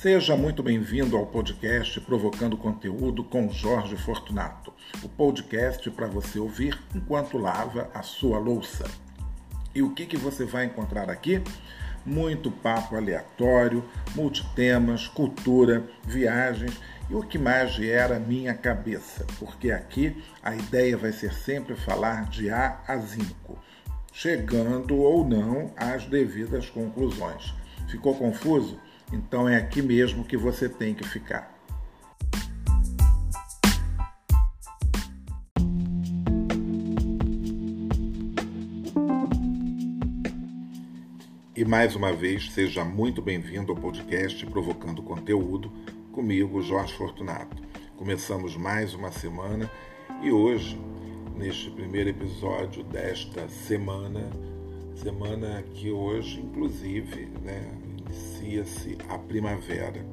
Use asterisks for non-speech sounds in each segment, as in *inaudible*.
Seja muito bem-vindo ao podcast Provocando Conteúdo com Jorge Fortunato. O podcast para você ouvir enquanto lava a sua louça. E o que, que você vai encontrar aqui? Muito papo aleatório, multitemas, cultura, viagens e o que mais gera minha cabeça, porque aqui a ideia vai ser sempre falar de A a Zinco, chegando ou não às devidas conclusões. Ficou confuso? Então é aqui mesmo que você tem que ficar. E mais uma vez, seja muito bem-vindo ao podcast Provocando Conteúdo, comigo, Jorge Fortunato. Começamos mais uma semana e hoje, neste primeiro episódio desta semana, semana que hoje, inclusive, né, inicia-se a primavera.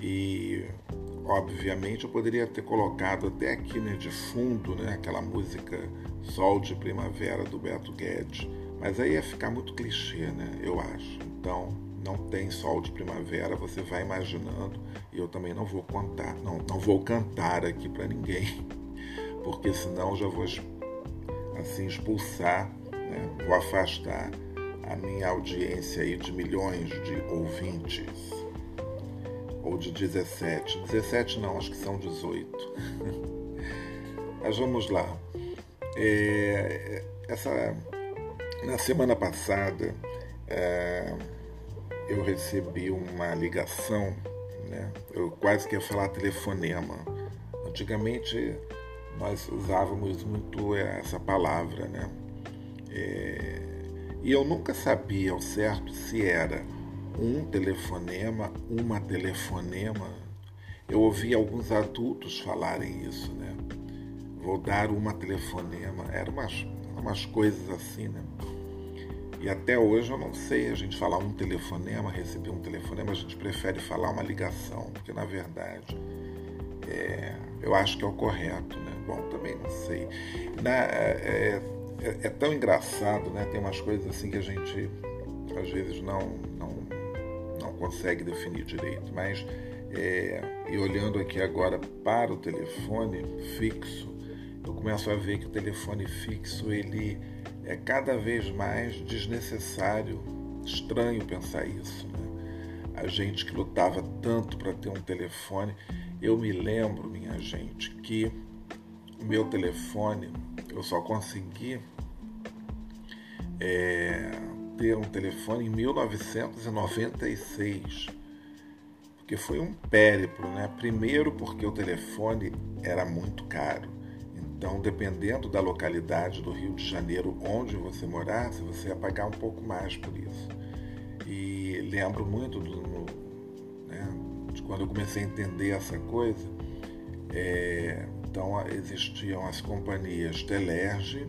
E, obviamente, eu poderia ter colocado até aqui né, de fundo né, aquela música Sol de Primavera do Beto Guedes, mas aí ia ficar muito clichê, né, eu acho. Então, não tem sol de primavera, você vai imaginando, e eu também não vou contar, não, não vou cantar aqui para ninguém, *laughs* porque senão já vou assim expulsar, né, vou afastar a minha audiência aí de milhões de ouvintes. Ou de 17. 17 não, acho que são 18. *laughs* Mas vamos lá. É, essa, na semana passada é, eu recebi uma ligação, né? eu quase que ia falar telefonema. Antigamente nós usávamos muito essa palavra, né? É, e eu nunca sabia ao certo se era um telefonema, uma telefonema. Eu ouvi alguns adultos falarem isso, né? Vou dar uma telefonema. Eram umas, umas coisas assim, né? E até hoje eu não sei a gente falar um telefonema, receber um telefonema, a gente prefere falar uma ligação, porque na verdade é, eu acho que é o correto, né? Bom, também não sei. Na, é, é, é, tão engraçado, né? Tem umas coisas assim que a gente às vezes não, não, não consegue definir direito. Mas é, e olhando aqui agora para o telefone fixo, eu começo a ver que o telefone fixo ele é cada vez mais desnecessário, estranho pensar isso. Né? A gente que lutava tanto para ter um telefone, eu me lembro, minha gente, que meu telefone eu só consegui é, ter um telefone em 1996, porque foi um périplo, né? Primeiro porque o telefone era muito caro. Então, dependendo da localidade do Rio de Janeiro onde você morasse, você ia pagar um pouco mais por isso. E lembro muito do, né, de quando eu comecei a entender essa coisa. É, então existiam as companhias Telerge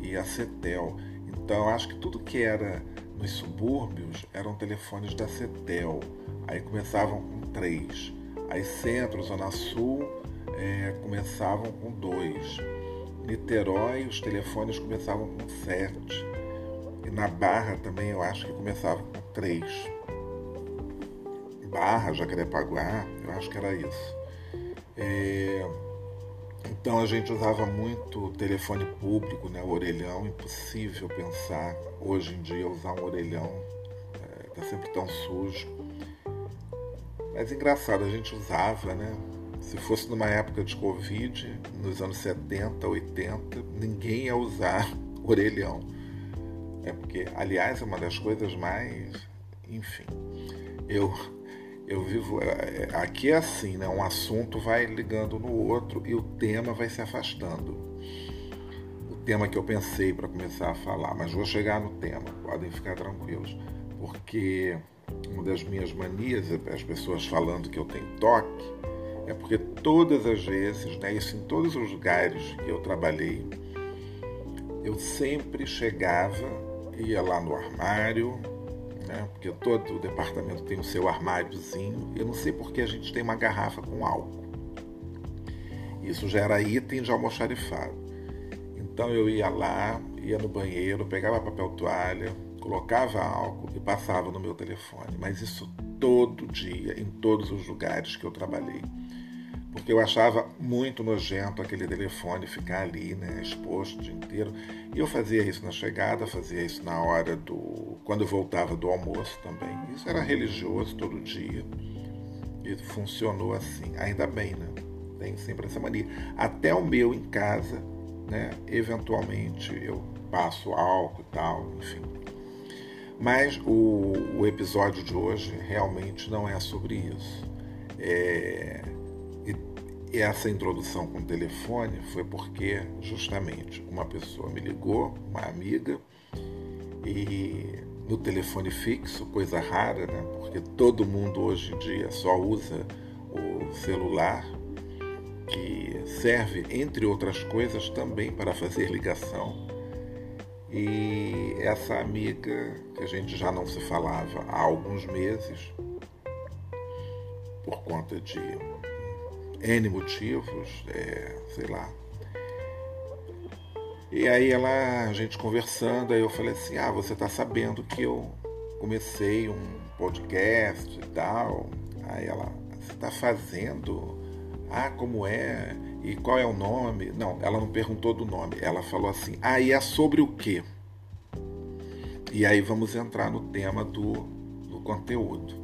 e a Cetel. Então acho que tudo que era nos subúrbios eram telefones da Cetel. Aí começavam com três. Aí centro, zona sul, é, começavam com dois. Niterói, os telefones começavam com sete. E na Barra também eu acho que começavam com três. Barra, Jacarepaguá, eu acho que era isso. É, então a gente usava muito telefone público, né, o orelhão, impossível pensar hoje em dia usar um orelhão, é, tá sempre tão sujo. Mas engraçado, a gente usava, né? Se fosse numa época de Covid, nos anos 70, 80, ninguém ia usar *laughs* orelhão. É porque, aliás, é uma das coisas mais. Enfim, eu eu vivo. É, é, aqui é assim, né? Um assunto vai ligando no outro e o tema vai se afastando. O tema que eu pensei para começar a falar, mas vou chegar no tema, podem ficar tranquilos. Porque uma das minhas manias, as pessoas falando que eu tenho toque, é porque todas as vezes, né, isso em todos os lugares que eu trabalhei, eu sempre chegava, ia lá no armário, né? porque todo departamento tem o seu armáriozinho. Eu não sei porque a gente tem uma garrafa com álcool. Isso já era item de almoxarifado. Então eu ia lá, ia no banheiro, pegava papel toalha, colocava álcool e passava no meu telefone. Mas isso todo dia, em todos os lugares que eu trabalhei. Porque eu achava muito nojento aquele telefone ficar ali, né, exposto o dia inteiro. E eu fazia isso na chegada, fazia isso na hora do. quando eu voltava do almoço também. Isso era religioso todo dia. E funcionou assim. Ainda bem, né? Tem sempre essa mania. Até o meu em casa, né? Eventualmente eu passo álcool e tal, enfim. Mas o, o episódio de hoje realmente não é sobre isso. É, e essa introdução com o telefone foi porque justamente uma pessoa me ligou, uma amiga, e no telefone fixo, coisa rara, né? Porque todo mundo hoje em dia só usa o celular, que serve, entre outras coisas, também para fazer ligação. E essa amiga, que a gente já não se falava há alguns meses, por conta de N motivos, é, sei lá. E aí ela, a gente conversando, aí eu falei assim, ah, você tá sabendo que eu comecei um podcast e tal. Aí ela, você tá fazendo? Ah, como é? E qual é o nome? Não, ela não perguntou do nome. Ela falou assim, ah, e é sobre o quê? E aí vamos entrar no tema do, do conteúdo.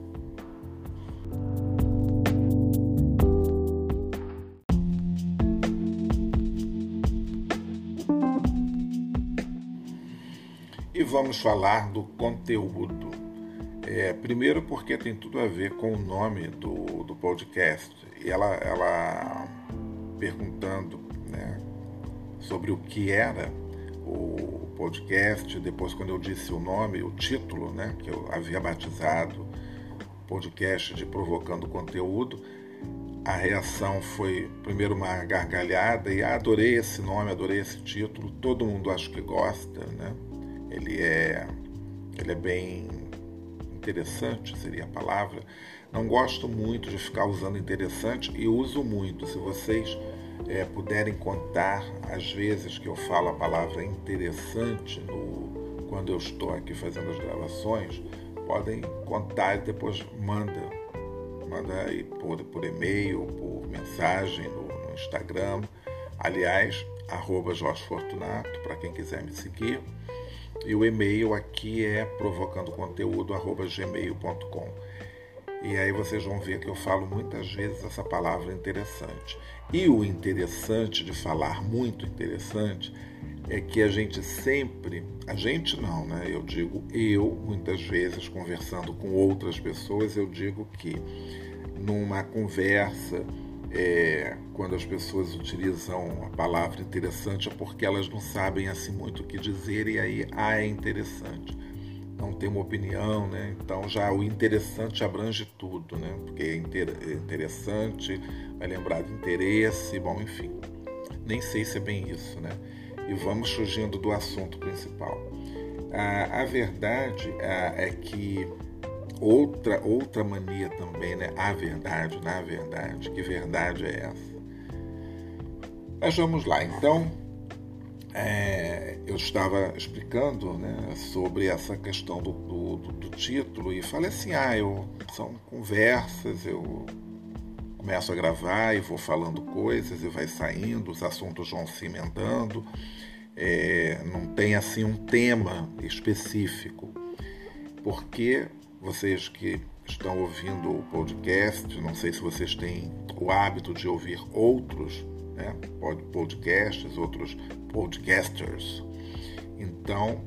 Vamos falar do conteúdo. É, primeiro porque tem tudo a ver com o nome do, do podcast. E ela, ela perguntando né, sobre o que era o podcast, depois quando eu disse o nome, o título, né, que eu havia batizado, podcast de Provocando Conteúdo, a reação foi primeiro uma gargalhada e ah, adorei esse nome, adorei esse título, todo mundo acho que gosta, né? Ele é, ele é bem interessante, seria a palavra. Não gosto muito de ficar usando interessante e uso muito. Se vocês é, puderem contar as vezes que eu falo a palavra interessante no, quando eu estou aqui fazendo as gravações, podem contar e depois manda. Manda aí por, por e-mail, por mensagem no, no Instagram. Aliás, arroba Jorge Fortunato, para quem quiser me seguir. E o e-mail aqui é provocandoconteúdo@gmail.com. E aí vocês vão ver que eu falo muitas vezes essa palavra interessante. E o interessante de falar muito interessante é que a gente sempre, a gente não, né? Eu digo eu, muitas vezes conversando com outras pessoas, eu digo que numa conversa é, quando as pessoas utilizam a palavra interessante é porque elas não sabem assim muito o que dizer e aí ah, é interessante. Não tem uma opinião, né? Então já o interessante abrange tudo, né? Porque é interessante, vai lembrar de interesse, bom, enfim. Nem sei se é bem isso, né? E vamos fugindo do assunto principal. a verdade é que outra outra mania também, né? A verdade, na verdade, que verdade é essa? Mas vamos lá, então é, eu estava explicando né, sobre essa questão do, do, do, título e falei assim, ah, eu, são conversas, eu começo a gravar e vou falando coisas e vai saindo, os assuntos vão se emendando, é, não tem assim um tema específico, porque vocês que estão ouvindo o podcast, não sei se vocês têm o hábito de ouvir outros né, podcasts, outros podcasters. Então,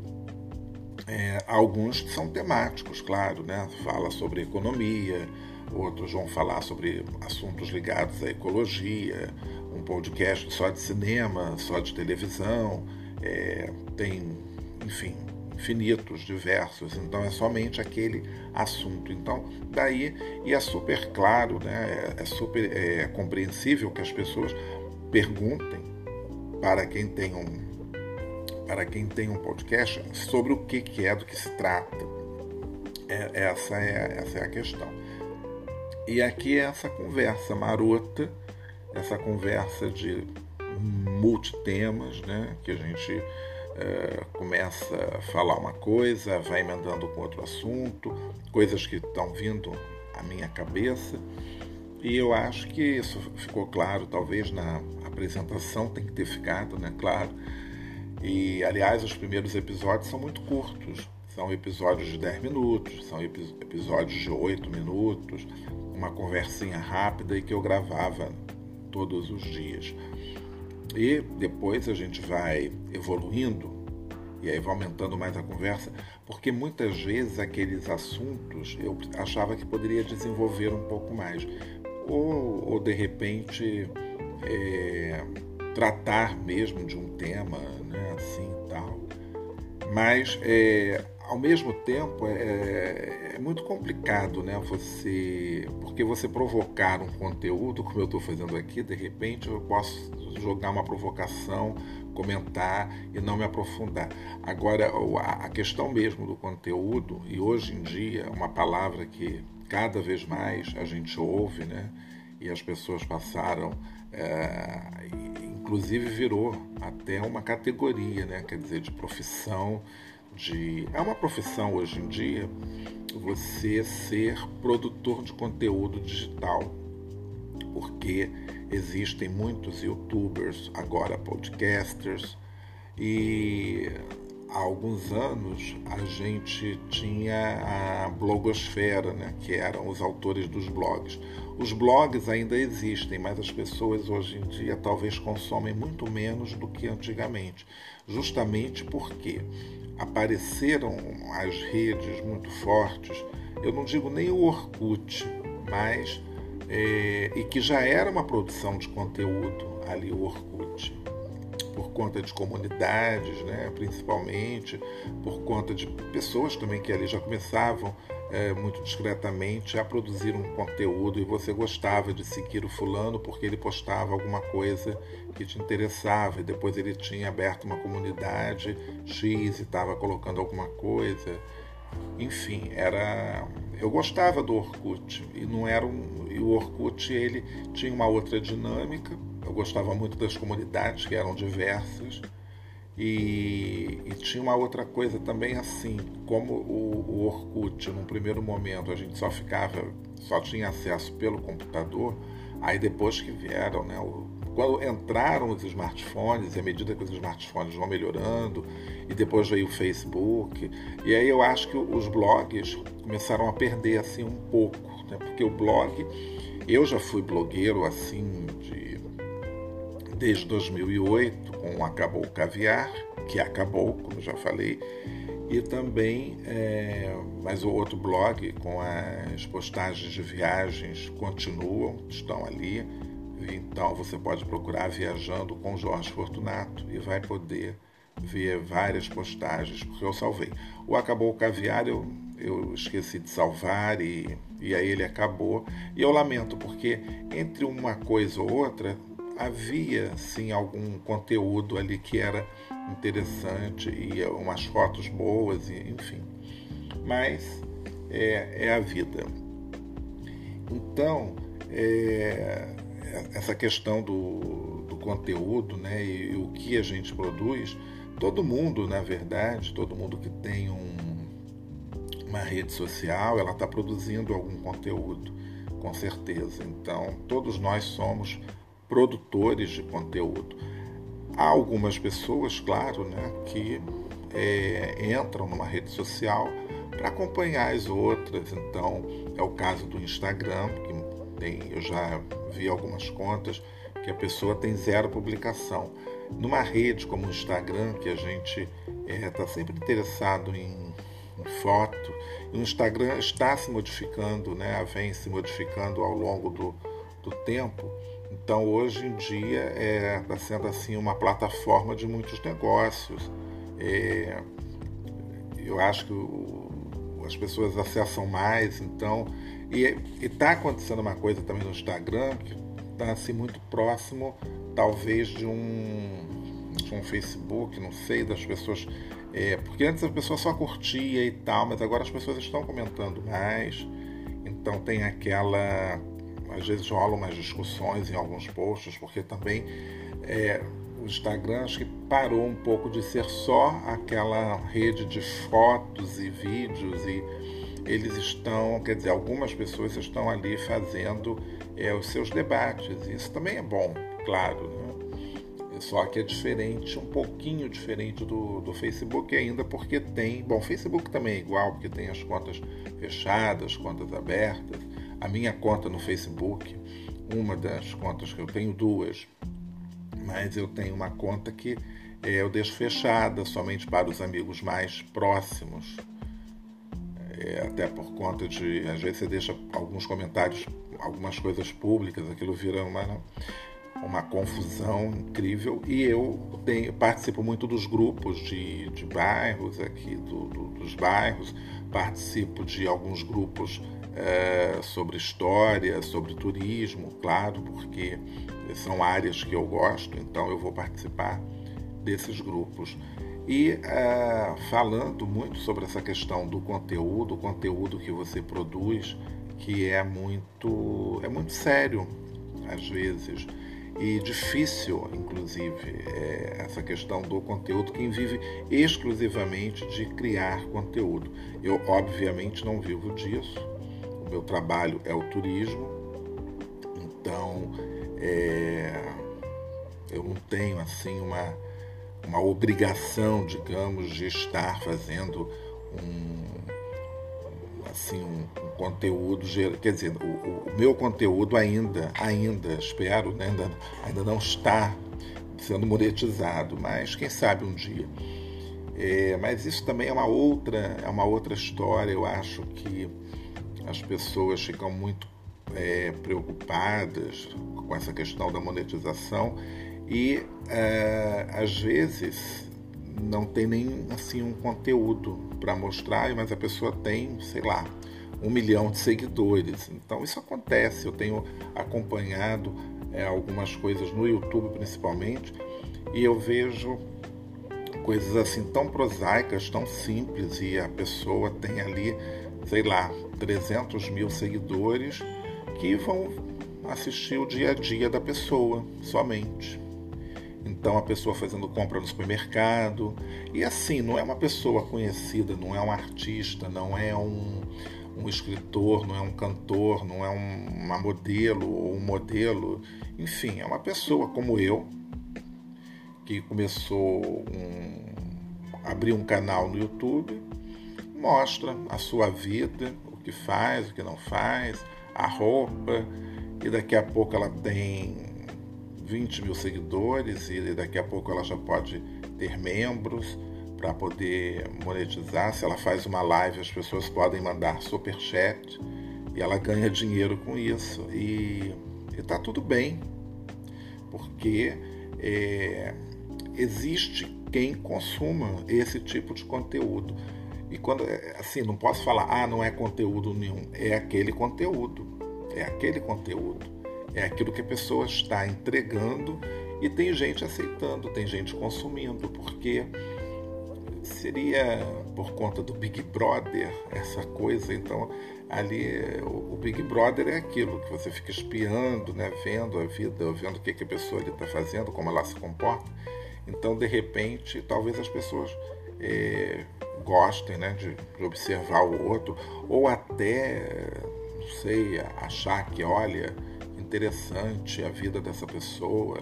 é, alguns são temáticos, claro, né? Fala sobre economia, outros vão falar sobre assuntos ligados à ecologia, um podcast só de cinema, só de televisão, é, tem, enfim, infinitos, diversos, então é somente aquele assunto. Então, daí, e é super claro, né, é super é, compreensível que as pessoas perguntem para quem tem um para quem tem um podcast sobre o que, que é, do que se trata. É, essa, é, essa é a questão. E aqui é essa conversa marota, essa conversa de multitemas, né, que a gente é, começa a falar uma coisa, vai emendando com outro assunto, coisas que estão vindo a minha cabeça. E eu acho que isso ficou claro, talvez na apresentação tem que ter ficado, né? Claro. E aliás, os primeiros episódios são muito curtos. São episódios de 10 minutos, são episódios de 8 minutos, uma conversinha rápida e que eu gravava todos os dias. E depois a gente vai evoluindo e aí vai aumentando mais a conversa, porque muitas vezes aqueles assuntos eu achava que poderia desenvolver um pouco mais. Ou, ou de repente é, tratar mesmo de um tema, né, assim tal. Mas é, ao mesmo tempo é, é, muito complicado, né? Você, porque você provocar um conteúdo, como eu estou fazendo aqui, de repente eu posso jogar uma provocação, comentar e não me aprofundar. Agora, a questão mesmo do conteúdo e hoje em dia uma palavra que cada vez mais a gente ouve, né? E as pessoas passaram, é, inclusive virou até uma categoria, né? Quer dizer, de profissão de. É uma profissão hoje em dia você ser produtor de conteúdo digital, porque existem muitos youtubers, agora podcasters, e há alguns anos a gente tinha a blogosfera, né, que eram os autores dos blogs. Os blogs ainda existem, mas as pessoas hoje em dia talvez consomem muito menos do que antigamente, justamente porque apareceram as redes muito fortes, eu não digo nem o Orkut, mas é, e que já era uma produção de conteúdo ali o Orkut, por conta de comunidades, né, principalmente, por conta de pessoas também que ali já começavam é, muito discretamente a produzir um conteúdo e você gostava de seguir o fulano porque ele postava alguma coisa que te interessava e depois ele tinha aberto uma comunidade X e estava colocando alguma coisa. Enfim, era eu gostava do Orkut e não era um e o Orkut ele tinha uma outra dinâmica. Eu gostava muito das comunidades que eram diversas e, e, tinha uma outra coisa também assim, como o, o Orkut, num primeiro momento a gente só ficava, só tinha acesso pelo computador, aí depois que vieram, né, o, quando entraram os smartphones, e à medida que os smartphones vão melhorando, e depois veio o Facebook, e aí eu acho que os blogs começaram a perder assim um pouco, né, porque o blog, eu já fui blogueiro assim de desde 2008 com Acabou o Caviar, que acabou, como já falei, e também é, mas o outro blog com as postagens de viagens continuam, estão ali. Então você pode procurar Viajando com Jorge Fortunato e vai poder ver várias postagens, porque eu salvei. O Acabou o Caviar eu, eu esqueci de salvar e, e aí ele acabou. E eu lamento, porque entre uma coisa ou outra, havia sim algum conteúdo ali que era interessante e umas fotos boas, e, enfim. Mas é, é a vida. Então, é, essa questão do, do conteúdo né, e, e, o que a gente produz, todo mundo, na verdade, todo mundo que tem um, uma rede social, ela está produzindo algum conteúdo, com certeza. Então, todos nós somos produtores de conteúdo. Há algumas pessoas, claro, né, que é, entram numa rede social para acompanhar as outras. Então, é o caso do Instagram, que tem, eu já vi algumas contas que a pessoa tem zero publicação. Numa rede como o Instagram, que a gente está é, tá sempre interessado em, em foto, o Instagram está se modificando, né, vem se modificando ao longo do, do tempo. Então, hoje em dia, está é, tá sendo assim uma plataforma de muitos negócios. É, eu acho que o, as pessoas acessam mais, então. E está acontecendo uma coisa também no Instagram que está assim, muito próximo, talvez, de um, de um Facebook, não sei, das pessoas. É, porque antes a pessoa só curtia e tal, mas agora as pessoas estão comentando mais. Então tem aquela às vezes rolam umas discussões em alguns posts, porque também é, o Instagram acho que parou um pouco de ser só aquela rede de fotos e vídeos e, eles estão, quer dizer, algumas pessoas estão ali fazendo é, os seus debates. Isso também é bom, claro. Né? Só que é diferente, um pouquinho diferente do, do Facebook ainda, porque tem. Bom, o Facebook também é igual, porque tem as contas fechadas, contas abertas. A minha conta no Facebook, uma das contas que eu tenho, duas, mas eu tenho uma conta que é, eu deixo fechada somente para os amigos mais próximos. É, até por conta de, às vezes você deixa alguns comentários, algumas coisas públicas, aquilo vira uma, uma confusão incrível. E eu tenho, participo muito dos grupos de, de bairros aqui, do, do, dos bairros, participo de alguns grupos é, sobre história, sobre turismo, claro, porque são áreas que eu gosto, então eu vou participar desses grupos. E uh, falando muito sobre essa questão do conteúdo, o conteúdo que você produz, que é muito, é muito sério, às vezes, e difícil, inclusive, é essa questão do conteúdo, quem vive exclusivamente de criar conteúdo. Eu, obviamente, não vivo disso, meu trabalho é o turismo, então é, eu não tenho assim uma uma obrigação, digamos, de estar fazendo um assim um, um conteúdo, quer dizer, o, o, meu conteúdo ainda, ainda espero, né, ainda, ainda não está sendo monetizado, mas quem sabe um dia. É, mas isso também é uma outra, é uma outra história. Eu acho que as pessoas ficam muito é, preocupadas com essa questão da monetização e é, às vezes não tem nem assim um conteúdo para mostrar, mas a pessoa tem, sei lá, um milhão de seguidores. Então isso acontece. Eu tenho acompanhado é, algumas coisas no YouTube principalmente e eu vejo coisas assim tão prosaicas, tão simples e a pessoa tem ali, sei lá, 300 mil seguidores que vão assistir o dia a dia da pessoa somente. Então a pessoa fazendo compra no supermercado. E assim, não é uma pessoa conhecida, não é um artista, não é um, um escritor, não é um cantor, não é um, uma modelo ou um modelo. Enfim, é uma pessoa como eu, que começou um, abrir um canal no YouTube, mostra a sua vida, que faz, o que não faz, a roupa, e daqui a pouco ela tem 20 mil seguidores e daqui a pouco ela já pode ter membros para poder monetizar. Se ela faz uma live, as pessoas podem mandar super chat e ela ganha dinheiro com isso. E está tudo bem, porque é, existe quem consuma esse tipo de conteúdo. E quando assim, não posso falar, ah, não é conteúdo nenhum, é aquele conteúdo. É aquele conteúdo é aquilo que a pessoa está entregando e tem gente aceitando, tem gente consumindo, porque seria por conta do Big Brother essa coisa, então ali o Big Brother é aquilo que você fica espiando, né, vendo a vida, vendo o que, que a pessoa está fazendo, como ela se comporta. Então, de repente, talvez as pessoas é, gostem né, de, de observar o outro, ou até, não sei, achar que, olha, interessante a vida dessa pessoa,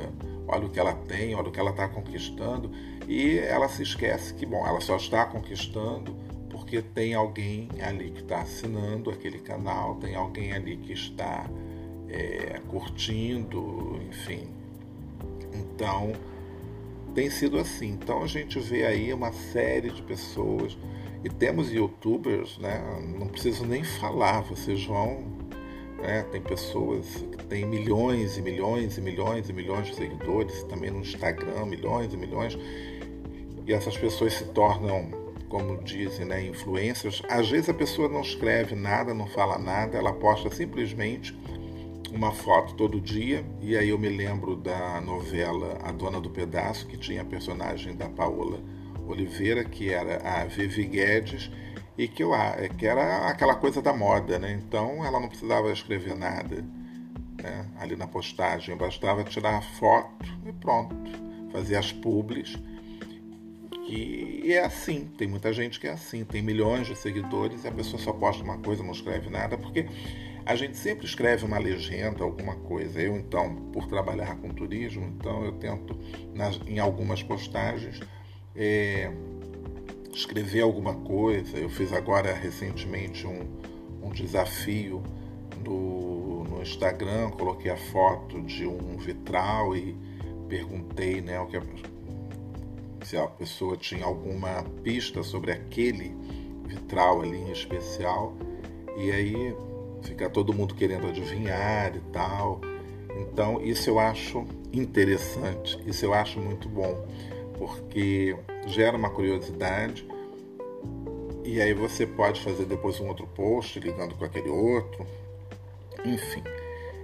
olha o que ela tem, olha o que ela está conquistando, e ela se esquece que, bom, ela só está conquistando porque tem alguém ali que está assinando aquele canal, tem alguém ali que está é, curtindo, enfim. Então, tem sido assim. Então, a gente vê aí uma série de pessoas, e temos youtubers, né? Não preciso nem falar, vocês vão né? Tem pessoas que têm milhões e milhões e milhões e milhões de seguidores, também no Instagram, milhões e milhões. E essas pessoas se tornam, como dizem, né, influencers. Às vezes a pessoa não escreve nada, não fala nada, ela posta simplesmente uma foto todo dia. E aí eu me lembro da novela A Dona do Pedaço, que tinha a personagem da Paola Oliveira, que era a Vivi Guedes e que, eu, que era aquela coisa da moda, né? Então ela não precisava escrever nada né? ali na postagem, bastava tirar a foto e pronto, fazer as publis que é assim, tem muita gente que é assim, tem milhões de seguidores e a pessoa só posta uma coisa, não escreve nada, porque a gente sempre escreve uma legenda, alguma coisa. Eu, então, por trabalhar com turismo, então eu tento, nas, em algumas postagens, é, escrever alguma coisa. Eu fiz agora recentemente um, um desafio no, no Instagram, coloquei a foto de um vitral e perguntei né, o que se a pessoa tinha alguma pista sobre aquele vitral ali em especial. E aí fica todo mundo querendo adivinhar e tal. Então, isso eu acho interessante, isso eu acho muito bom, porque gera uma curiosidade e aí você pode fazer depois um outro post ligando com aquele outro, enfim.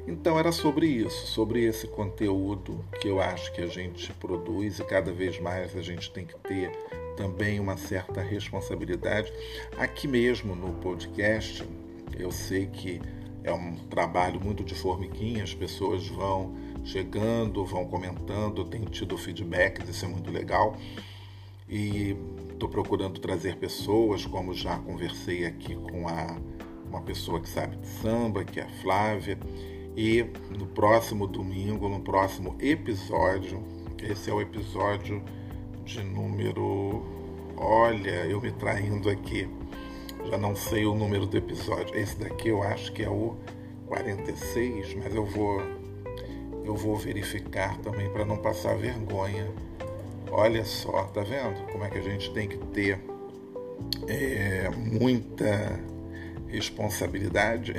Então era sobre isso, sobre esse conteúdo que eu acho que a gente produz e cada vez mais a gente tem que ter também uma certa responsabilidade. Aqui mesmo no podcast, eu sei que é um trabalho muito de formiguinha, as pessoas vão chegando, vão comentando, eu tenho tido feedbacks, isso é muito legal. E estou procurando trazer pessoas, como já conversei aqui com a, uma pessoa que sabe de samba, que é a Flávia e no próximo domingo, no próximo episódio, esse é o episódio de número. Olha, eu me traindo aqui, já não sei o número do episódio. Esse daqui eu acho que é o 46, mas eu vou eu vou verificar também para não passar vergonha. Olha só, tá vendo como é que a gente tem que ter é, muita responsabilidade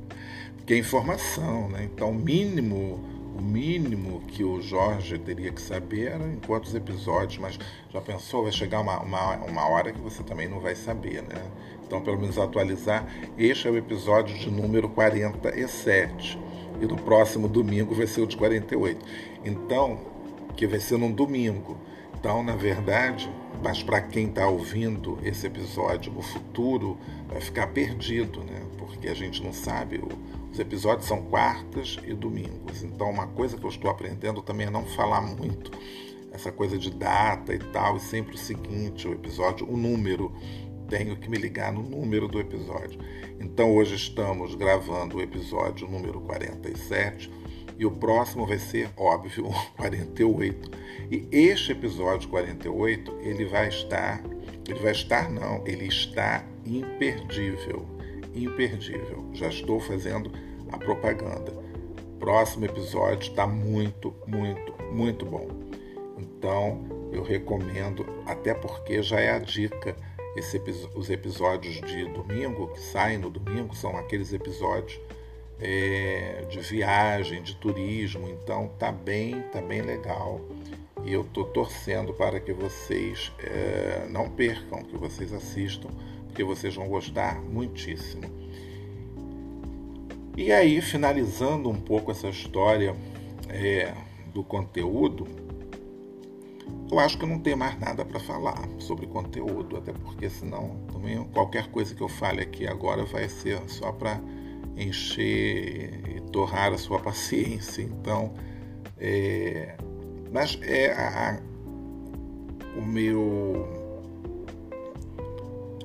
*laughs* que é informação, né? Então, o mínimo, o mínimo que o Jorge teria que saber era em quantos episódios, mas já pensou, vai chegar uma, uma, uma hora que você também não vai saber, né? Então, pelo menos atualizar. Este é o episódio de número 47. E no próximo domingo vai ser o de 48. Então, que vai ser num domingo. Então, na verdade, mas para quem está ouvindo esse episódio no futuro, vai ficar perdido, né? Porque a gente não sabe os episódios são quartas e domingos. Então, uma coisa que eu estou aprendendo também é não falar muito essa coisa de data e tal, e sempre o seguinte, o episódio, o número. Tenho que me ligar no número do episódio. Então, hoje estamos gravando o episódio número 47 e o próximo vai ser, óbvio, 48. E este episódio 48, ele vai estar, ele vai estar não, ele está imperdível imperdível. Já estou fazendo a propaganda. Próximo episódio está muito, muito, muito bom. Então eu recomendo, até porque já é a dica. Esse, os episódios de domingo, que saem no domingo, são aqueles episódios é, de viagem, de turismo. Então tá bem, tá bem legal. E eu estou torcendo para que vocês é, não percam, que vocês assistam porque vocês vão gostar muitíssimo. E aí, finalizando um pouco essa história é, do conteúdo, eu acho que eu não tenho mais nada para falar sobre conteúdo, até porque senão também qualquer coisa que eu fale aqui agora vai ser só para encher e torrar a sua *laughs* paciência. Então, é, mas é a, a, o meu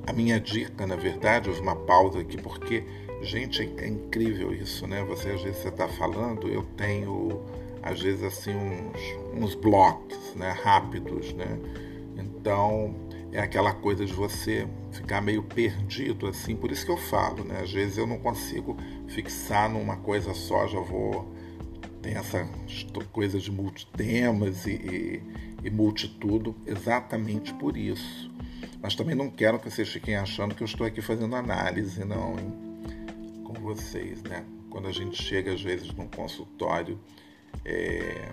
a minha dica, na verdade, houve uma pausa aqui, porque, gente, é incrível isso, né? Você, às vezes, você está falando, eu tenho, às vezes, assim, uns, uns blocos, né? Rápidos, né? Então, é aquela coisa de você ficar meio perdido, assim, por isso que eu falo, né? Às vezes eu não consigo fixar numa coisa só, já vou... Tem essa coisa de multitemas e, e, e multitudo exatamente por isso mas também não quero que vocês fiquem achando que eu estou aqui fazendo análise, não, hein? com vocês, né? Quando a gente chega, às vezes, num consultório, é,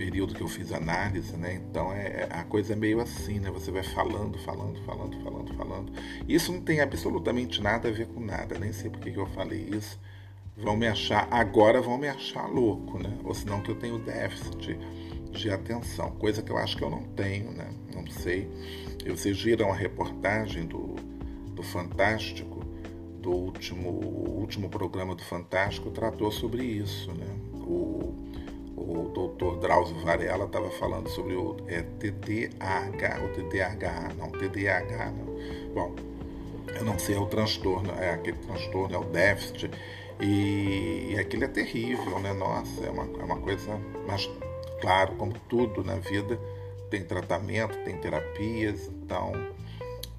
período que eu fiz análise, né? Então é, a coisa é meio assim, né? Você vai falando, falando, falando, falando, falando. Isso não tem absolutamente nada a ver com nada. Nem sei por que eu falei isso. Vão me achar, agora vão me achar louco, né? Ou senão que eu tenho déficit de atenção, coisa que eu acho que eu não tenho, né? Não sei. Vocês viram a reportagem do, do Fantástico, do último, último programa do Fantástico, tratou sobre isso, né? O, o doutor Drauzio Varela estava falando sobre o é, TDAH, o TDAH, não, TDAH, não. Bom, eu não sei, é o transtorno, é aquele transtorno, é o déficit, e, e aquilo é terrível, né? Nossa, é uma, é uma coisa, mas claro, como tudo na vida, tem tratamento, tem terapias, então,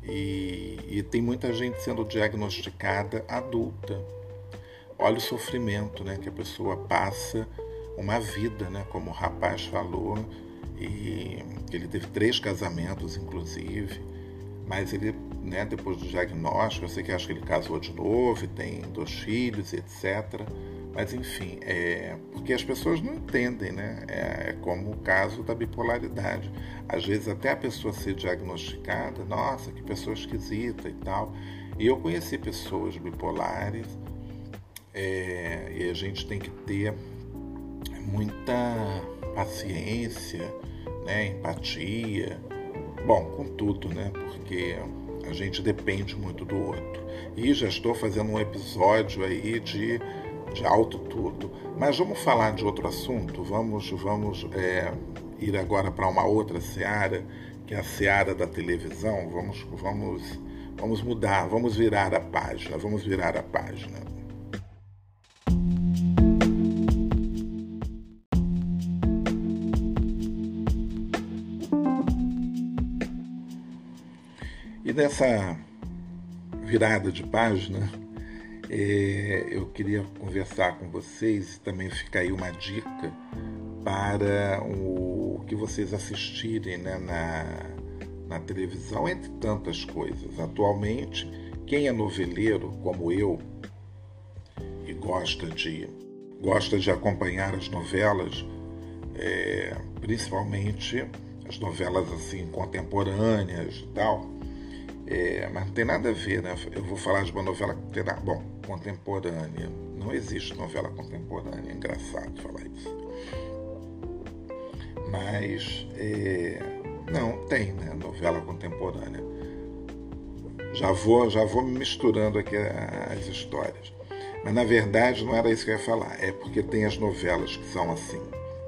e, e tem muita gente sendo diagnosticada adulta. Olha o sofrimento, né, que a pessoa passa uma vida, né? Como o rapaz falou, e ele teve três casamentos, inclusive, mas ele, né, depois do diagnóstico, eu sei que acho que ele casou de novo, tem dois filhos, etc. Mas enfim, é porque as pessoas não entendem, né? É, é, como o caso da bipolaridade. Às vezes até a pessoa ser diagnosticada, nossa, que pessoa esquisita e tal. E eu conheci pessoas bipolares é, e a gente tem que ter muita paciência, né, empatia, bom, com tudo, né, porque a gente depende muito do outro. E já estou fazendo um episódio aí de, de alto tudo. Mas vamos falar de outro assunto, vamos, vamos é, ir agora para uma outra seara, que é a seara da televisão. Vamos, vamos, vamos mudar, vamos virar a página, vamos virar a página. E nessa virada de página, é, eu queria conversar com vocês, também fica aí uma dica para o que vocês assistirem né, na, na televisão, entre tantas coisas. Atualmente, quem é noveleiro, como eu, e gosta de, gosta de acompanhar as novelas, é, principalmente as novelas assim contemporâneas e tal, é, mas não tem nada a ver, né? Eu vou falar de uma novela bom, contemporânea. Não existe novela contemporânea, é engraçado falar isso. Mas é, não tem, né? Novela contemporânea. Já vou, já vou misturando aqui as histórias. Mas na verdade não era isso que eu ia falar. É porque tem as novelas que são assim,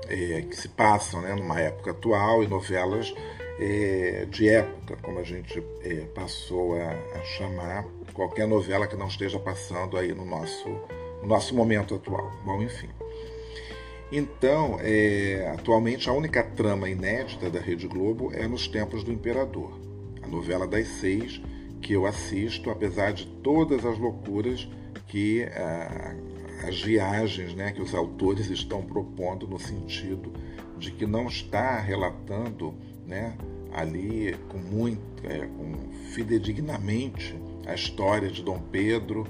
é, que se passam né, numa época atual e novelas é, de época, como a gente é, passou a, a, chamar qualquer novela que não esteja passando aí no nosso, no nosso momento atual. Bom, enfim. Então, é, atualmente a única trama inédita da Rede Globo é Nos Tempos do Imperador, a novela das seis que eu assisto, apesar de todas as loucuras que as viagens né, que os autores estão propondo no sentido de que não está relatando né, ali com muito, é, com fidedignamente a história de Dom Pedro,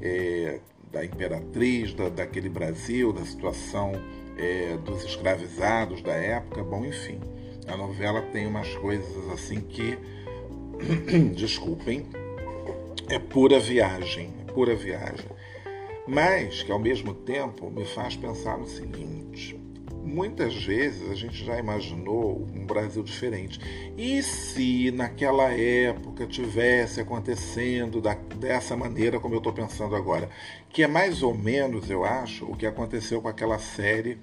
é, da imperatriz, da, daquele Brasil, da situação é, dos escravizados da época, bom, enfim. A novela tem umas coisas assim que, *clears throat* desculpem, é pura viagem, é pura viagem. Mas que ao mesmo tempo me faz pensar no seguinte: muitas vezes a gente já imaginou um Brasil diferente. E se naquela época tivesse acontecendo da, dessa maneira como eu estou pensando agora? Que é mais ou menos, eu acho, o que aconteceu com aquela série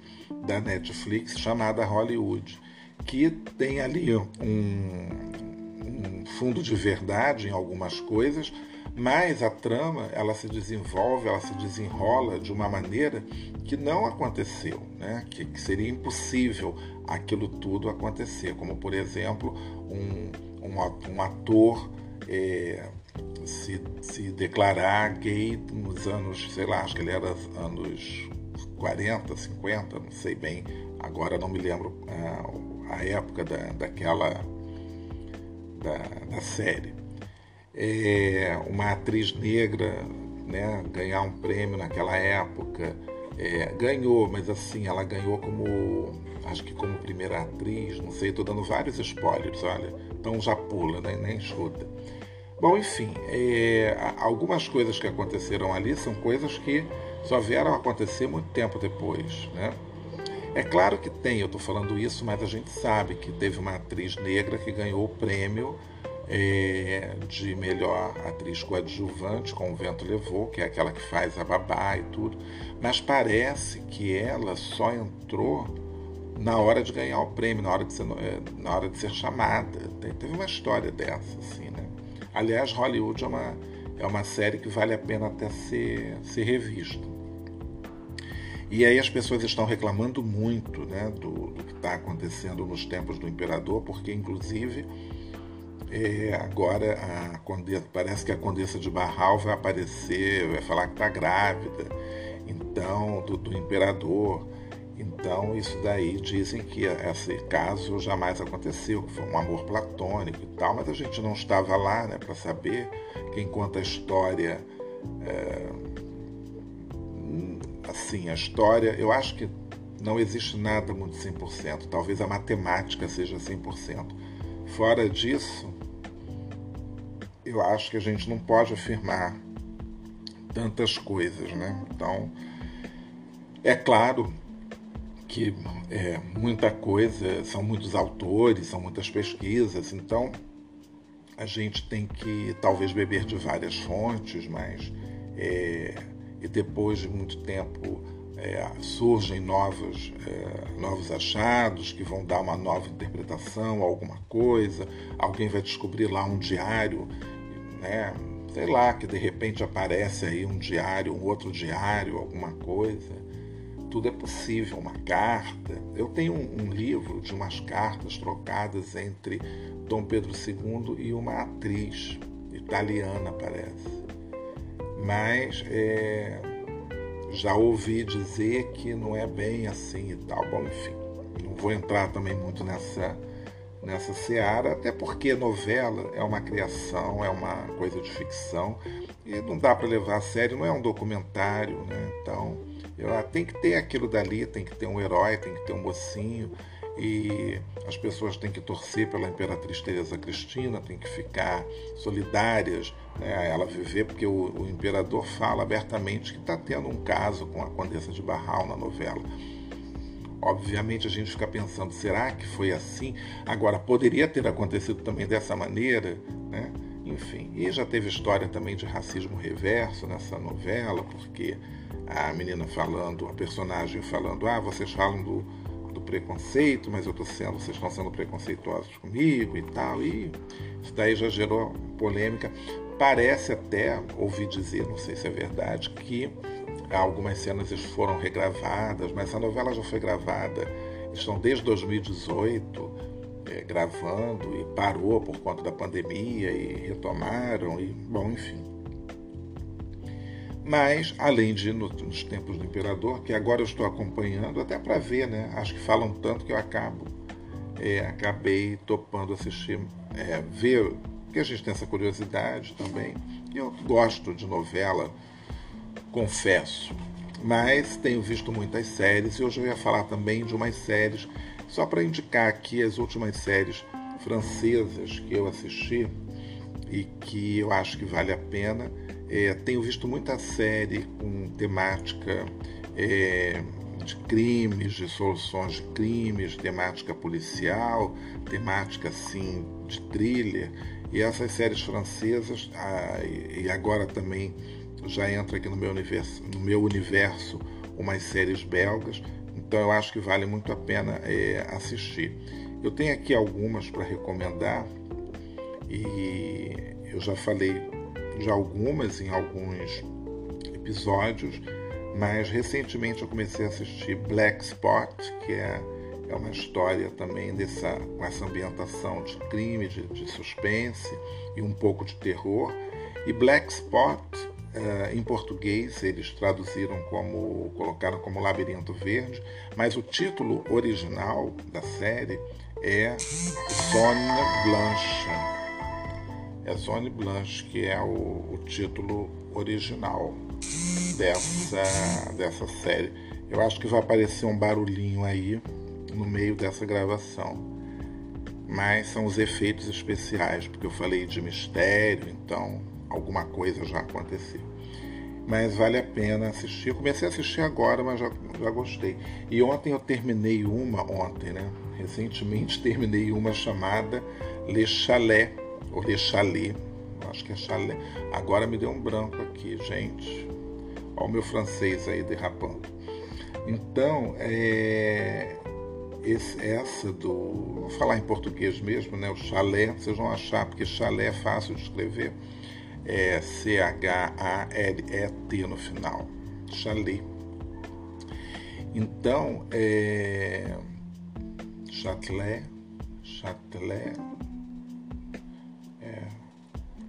da Netflix chamada Hollywood, que tem ali um, um fundo de verdade em algumas coisas mas a trama ela se desenvolve, ela se desenrola de uma maneira que não aconteceu, né? que, que seria impossível aquilo tudo acontecer, como por exemplo um, um, ator é, se, se declarar gay nos anos, sei lá, acho que ele era anos 40, 50, não sei bem, agora não me lembro a, ah, a época da, daquela da, da série é, uma atriz negra né, ganhar um prêmio naquela época. É, ganhou, mas assim, ela ganhou como, acho que como primeira atriz, não sei, estou dando vários spoilers, olha, então já pula, né, nem escuta. Bom, enfim, é, algumas coisas que aconteceram ali são coisas que só vieram acontecer muito tempo depois, né? É claro que tem, eu estou falando isso, mas a gente sabe que teve uma atriz negra que ganhou o prêmio é, de melhor atriz coadjuvante, com o Vento Levou, que é aquela que faz a babá e tudo, mas parece que ela só entrou na hora de ganhar o prêmio, na hora de ser, é, na hora de ser chamada. Teve uma história dessa, assim, né? Aliás, Hollywood é uma, é uma série que vale a pena até ser, ser revista. E aí as pessoas estão reclamando muito né, do, do que está acontecendo nos tempos do imperador, porque inclusive é, agora a condessa, parece que a condessa de Barral vai aparecer, vai falar que está grávida, então do, do imperador. Então, isso daí dizem que esse caso jamais aconteceu, que foi um amor platônico e tal, mas a gente não estava lá né, para saber. Quem conta a história. É, assim, a história, eu acho que não existe nada muito 100%, talvez a matemática seja 100%. Fora disso, eu acho que a gente não pode afirmar tantas coisas, né? Então, é claro que é muita coisa, são muitos autores, são muitas pesquisas, então a gente tem que talvez beber de várias fontes, mas é, e depois de muito tempo é, surgem novos, é, novos achados que vão dar uma nova interpretação a alguma coisa, alguém vai descobrir lá um diário, né? sei lá, que de repente aparece aí um diário, um outro diário, alguma coisa tudo é possível, uma carta. Eu tenho um, livro de umas cartas trocadas entre Dom Pedro II e uma atriz italiana, parece. Mas é, já ouvi dizer que não é bem assim e tal. Bom, enfim, não vou entrar também muito nessa nessa seara, até porque novela é uma criação, é uma coisa de ficção e não dá para levar a sério, não é um documentário, né? Então eu, tem que ter aquilo dali, tem que ter um herói, tem que ter um mocinho e as pessoas têm que torcer pela Imperatriz Teresa Cristina, têm que ficar solidárias né, a ela viver, porque o, o imperador fala abertamente que está tendo um caso com a Condessa de Barral na novela. Obviamente a gente fica pensando, será que foi assim? Agora, poderia ter acontecido também dessa maneira, né? Enfim, e já teve história também de racismo reverso nessa novela, porque a menina falando, a personagem falando, ah, vocês falam do, do preconceito, mas eu tô sendo, vocês estão sendo preconceituosos comigo e tal. E isso daí já gerou polêmica. Parece até, ouvi dizer, não sei se é verdade, que algumas cenas foram regravadas, mas a novela já foi gravada, estão desde 2018 é, gravando e parou por conta da pandemia e retomaram, e bom, enfim. Mas, além de nos tempos do imperador, que agora eu estou acompanhando, até para ver, né? Acho que falam tanto que eu acabo, é, acabei topando assistir, é, ver, porque a gente tem essa curiosidade também. Eu gosto de novela, confesso, mas tenho visto muitas séries e hoje eu ia falar também de umas séries, só para indicar aqui as últimas séries francesas que eu assisti e que eu acho que vale a pena é, tenho visto muita série com temática é, de crimes, de soluções de crimes, temática policial, temática assim de thriller. E essas séries francesas, ah, e agora também já entra aqui no meu universo, no meu universo umas séries belgas, então eu acho que vale muito a pena é, assistir. Eu tenho aqui algumas para recomendar e eu já falei de algumas em alguns episódios, mas recentemente eu comecei a assistir Black Spot, que é, é uma história também dessa, com essa ambientação de crime, de, de suspense e um pouco de terror. E Black Spot, uh, em português, eles traduziram como, colocaram como Labirinto Verde, mas o título original da série é Zone Blanche é Zone Blanche, que é o, o título original dessa, dessa série. Eu acho que vai aparecer um barulhinho aí no meio dessa gravação. Mas são os efeitos especiais, porque eu falei de mistério, então alguma coisa já aconteceu. Mas vale a pena assistir. Eu comecei a assistir agora, mas já, já gostei. E ontem eu terminei uma, ontem, né? Recentemente terminei uma chamada Le Chalet, ou de chalé, acho que é chalé. Agora me deu um branco aqui, gente. Olha o meu francês aí derrapando. Então, é, esse, essa do. Vou falar em português mesmo, né? O chalé, vocês vão achar, porque chalé é fácil de escrever. É C-H-A-L-E-T no final. Chalé. Então, é. Châtelet, Châtelet,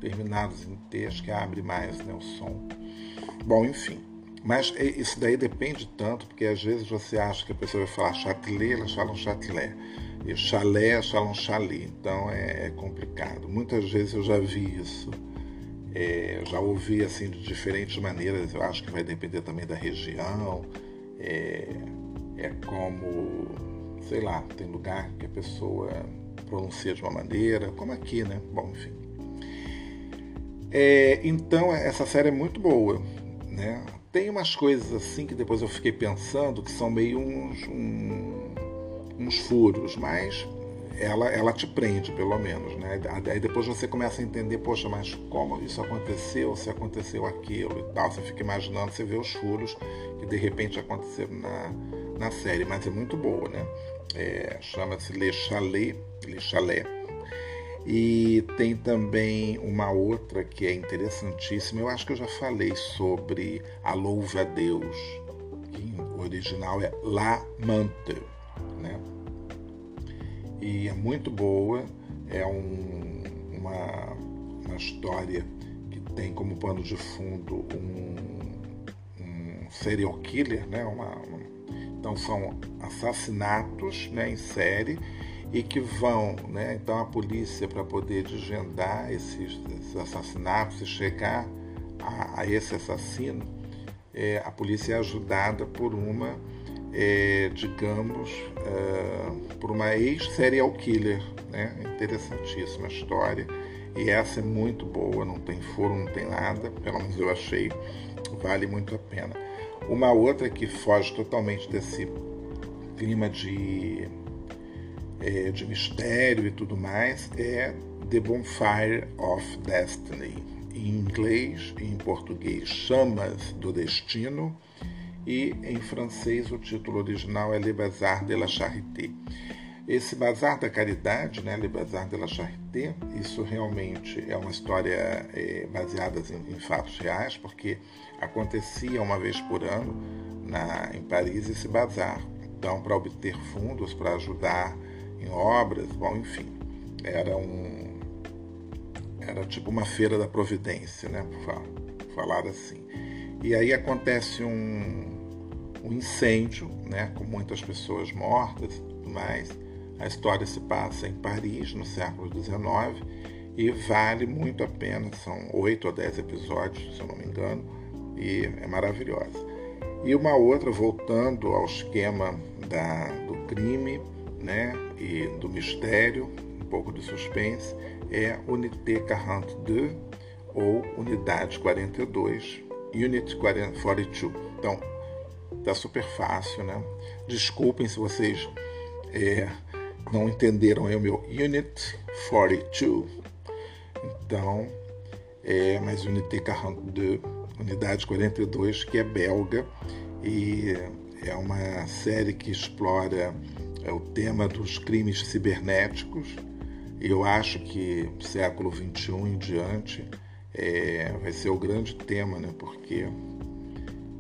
terminados em T, acho que abre mais né, o som. Bom, enfim. Mas isso daí depende tanto, porque às vezes você acha que a pessoa vai falar châtelet, elas falam châtelet. E chalé, elas falam chalé. Então é, é, complicado. Muitas vezes eu já vi isso. É, já ouvi assim de diferentes maneiras. Eu acho que vai depender também da região. É, é como, sei lá, tem lugar que a pessoa pronuncia de uma maneira, como aqui, né? Bom, enfim. É, então essa série é muito boa, né? Tem umas coisas assim que depois eu fiquei pensando que são meio uns, um, uns furos, mas ela, ela te prende, pelo menos, né? Aí depois você começa a entender, poxa, mas como isso aconteceu, se aconteceu aquilo e tal. Você fica imaginando, você vê os furos que de repente aconteceram na, na série, mas é muito boa, né? É, Chama-se Le Chalet, Le Chalet e tem também uma outra que é interessantíssima. Eu acho que eu já falei sobre A Louva a Deus, que em original é La Mante, né? E é muito boa. É um, uma, uma história que tem como pano de fundo um, um serial killer, né? Uma, uma, então são assassinatos né, em série e que vão, né, então a polícia para poder desvendar esses, esses, assassinatos e chegar a, a esse assassino, é, a polícia é ajudada por uma, é, digamos, é, por uma ex-serial killer, né, interessantíssima história. E essa é muito boa, não tem furo, não tem nada, pelo menos eu achei, vale muito a pena. Uma outra que foge totalmente desse clima de é, de mistério e tudo mais é The Bonfire of Destiny. Em inglês e em português, Chamas do Destino, e em francês o título original é Le Bazar de la Charité. Esse Bazar da Caridade, né, Le Bazar de la Charité, isso realmente é uma história é, baseada em, em, fatos reais, porque acontecia uma vez por ano na, em Paris esse bazar. Então, para obter fundos para ajudar em obras, bom, enfim, era um era tipo uma feira da providência, né, falar assim. E aí acontece um, um incêndio, né, com muitas pessoas mortas mais. A história se passa em Paris, no século XIX, e vale muito a pena. São oito ou dez episódios, se eu não me engano, e é maravilhosa. E uma outra, voltando ao esquema da, do crime, né, e do mistério, um pouco de suspense, é Unité 42 ou Unidade 42, Unit 42. Então, tá super fácil, né? Desculpem se vocês é, não entenderam o meu Unit 42. Então, é, mas Unité 42, Unidade 42, que é belga e é uma série que explora é o tema dos crimes cibernéticos. Eu acho que século XXI em diante é, vai ser o grande tema, né? porque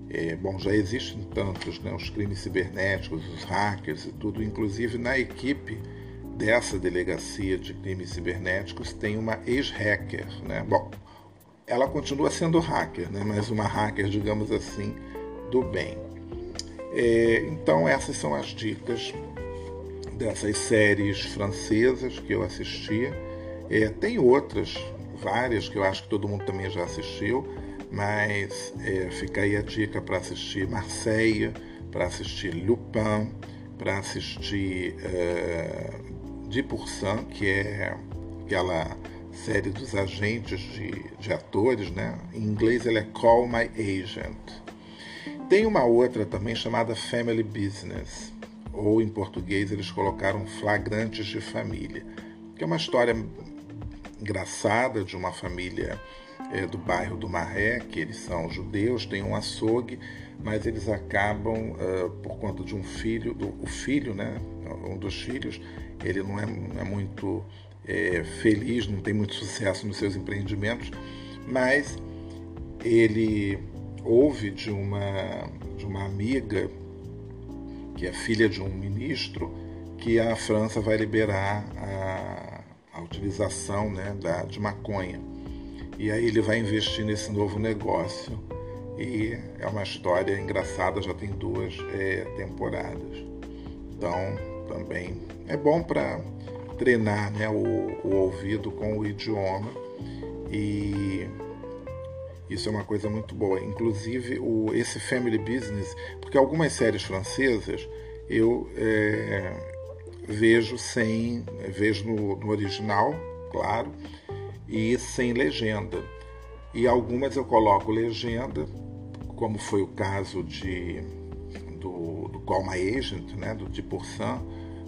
é, bom, já existem tantos, né? os crimes cibernéticos, os hackers e tudo, inclusive na equipe dessa delegacia de crimes cibernéticos tem uma ex-hacker. Né? Bom, ela continua sendo hacker, né? mas uma hacker, digamos assim, do bem. É, então, essas são as dicas dessas séries francesas que eu assistia. É, tem outras, várias, que eu acho que todo mundo também já assistiu, mas é, fica aí a dica para assistir Marseille, para assistir Lupin, para assistir é, De que é aquela série dos agentes de, de atores, né? Em inglês ela é Call My Agent. Tem uma outra também chamada Family Business, ou em português eles colocaram Flagrantes de Família, que é uma história engraçada de uma família é, do bairro do Maré, que eles são judeus, têm um açougue, mas eles acabam, uh, por conta de um filho, do, o filho, né, um dos filhos, ele não é, não é muito é, feliz, não tem muito sucesso nos seus empreendimentos, mas ele ouve de uma, de uma amiga, que é filha de um ministro, que a França vai liberar a, a utilização né, da, de maconha. E aí ele vai investir nesse novo negócio. E é uma história engraçada, já tem duas é, temporadas. Então, também é bom para treinar né, o, o ouvido com o idioma. E isso é uma coisa muito boa. Inclusive, o, esse Family Business, porque algumas séries francesas eu é, vejo sem. vejo no, no, original, claro, e sem legenda. E algumas eu coloco legenda, como foi o caso de, do, do Call My Agent, né, do Dipursan,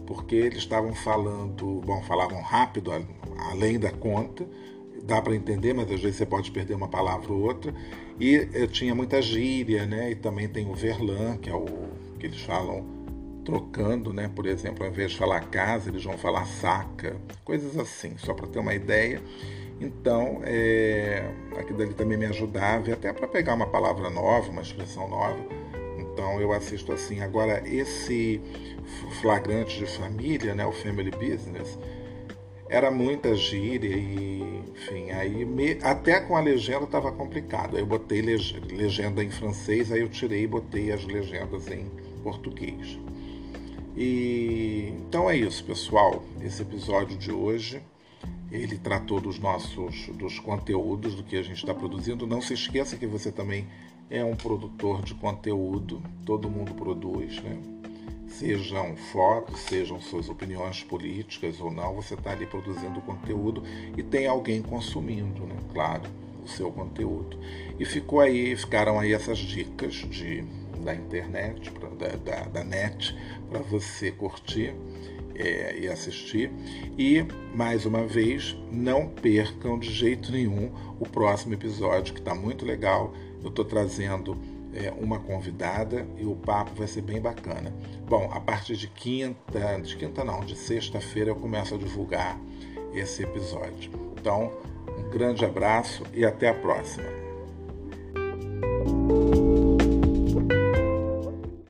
porque eles estavam falando, bom, falavam rápido, além da conta, dá para entender, mas às vezes você pode perder uma palavra ou outra. E eh, tinha muita gíria, né? E também tem o verlan, que é o que eles falam trocando, né? Por exemplo, ao invés de falar casa, eles vão falar saca, coisas assim, só para ter uma ideia. Então, é, aquilo ali também me ajudava, até para pegar uma palavra nova, uma expressão nova. Então, eu assisto assim. Agora, esse flagrante de família, né, o Family Business, era muita gíria e, enfim, aí me, até com a legenda estava complicado. Aí eu botei legenda em francês, aí eu tirei e botei as legendas em português. E então é isso, pessoal. Esse episódio de hoje ele tratou dos nossos dos conteúdos do que a gente está produzindo. Não se esqueça que você também é um produtor de conteúdo. Todo mundo produz, né? Sejam fotos, sejam suas opiniões políticas ou não, você está ali produzindo conteúdo e tem alguém consumindo, né? Claro, o seu conteúdo. E ficou aí, ficaram aí essas dicas de, da internet, pra, da, da, da net, para você curtir. É, e assistir. E, mais uma vez, não percam de jeito nenhum o próximo episódio, que está muito legal. Eu estou trazendo é, uma convidada e o papo vai ser bem bacana. Bom, a partir de quinta, de quinta não, de sexta-feira eu começo a divulgar esse episódio. Então, um grande abraço e até a próxima.